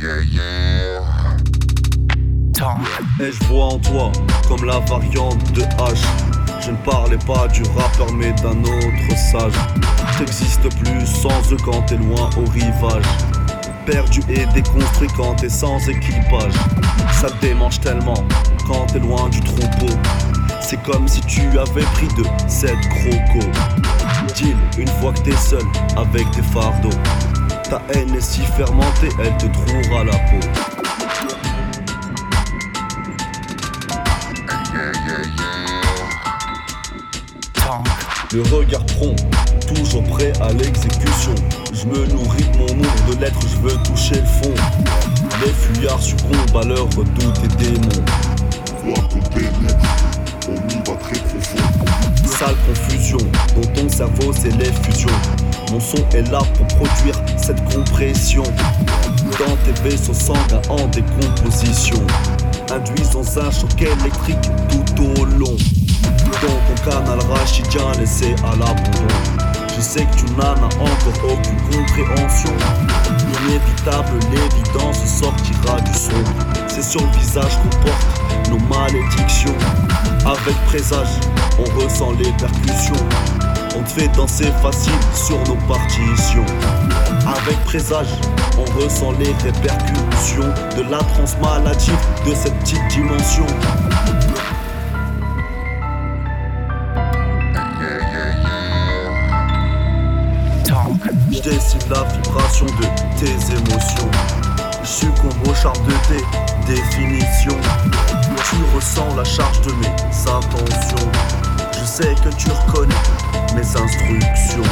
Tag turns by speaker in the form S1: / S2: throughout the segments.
S1: yeah, yeah. Et je vois en toi comme la variante de H. Je ne parlais pas du rappeur mais d'un autre sage. T'existes plus sans eux quand t'es loin au rivage. Perdu et déconstruit quand t'es sans équipage. Ça te démange tellement quand t'es loin du troupeau. C'est comme si tu avais pris de cette croco. Deal une fois que t'es seul avec tes fardeaux. Ta haine est si fermentée, elle te trouvera la peau. Le regard prompt, toujours prêt à l'exécution. Je me nourris de mon nombre de lettres, je veux toucher le fond. Les fuyards succombent à leur redoute et démons.
S2: Toi qu'on on y va très profond.
S1: Sale confusion, dans ton cerveau c'est l'effusion. Mon son est là pour produire cette compression. Dans tes vaisseaux sanguins en décomposition. Induisant un choc électrique tout au long. Dans ton canal rachidien laissé à l'abandon. Je sais que tu n'en as encore aucune compréhension. Inévitable, l'évidence sortira du son. C'est sur le visage qu'on porte nos malédictions. Avec présage, on ressent les percussions. On te fait danser facile sur nos partitions. Avec présage, on ressent les répercussions de la transe maladie de cette petite dimension. Dessine la vibration de tes émotions. Je succombe au charme de tes définitions. Tu ressens la charge de mes intentions. Je sais que tu reconnais mes instructions.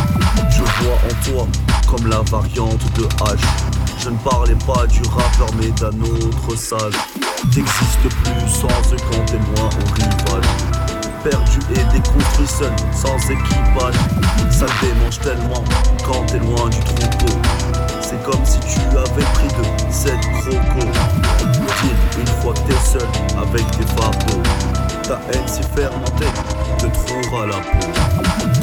S1: Je vois en toi comme la variante de H. Je ne parlais pas du rappeur mais d'un autre sage. T'existes plus sans eux quand t'es loin au. Perdu et déconstruit seul, sans équipage. Ça démange tellement quand t'es loin du troupeau. C'est comme si tu avais pris de cette croco. Une fois que t'es seul avec tes fardeaux. Ta haine si fermentée te trouvera la peau.